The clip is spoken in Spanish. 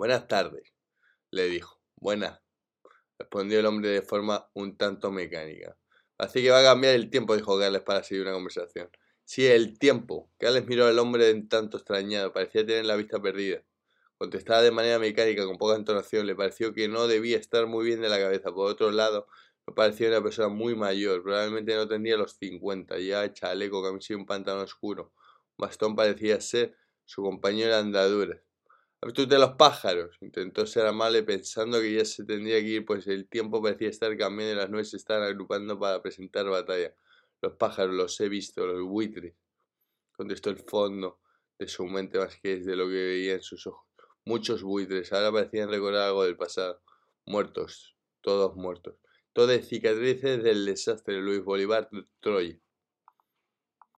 Buenas tardes, le dijo. Buenas, respondió el hombre de forma un tanto mecánica. Así que va a cambiar el tiempo, dijo Gales para seguir una conversación. Sí, el tiempo. Gales miró al hombre un tanto extrañado, parecía tener la vista perdida. Contestaba de manera mecánica, con poca entonación. Le pareció que no debía estar muy bien de la cabeza. Por otro lado, no parecía una persona muy mayor. Probablemente no tendría los cincuenta. Ya chaleco, camisa y un pantalón oscuro. Bastón parecía ser su compañero de andaduras. De los pájaros. Intentó ser amable pensando que ya se tendría que ir, pues el tiempo parecía estar cambiando y las nubes se estaban agrupando para presentar batalla. Los pájaros los he visto, los buitres. Contestó el fondo de su mente más que desde lo que veía en sus ojos. Muchos buitres ahora parecían recordar algo del pasado. Muertos, todos muertos. Todas cicatrices del desastre de Luis Bolívar Troya.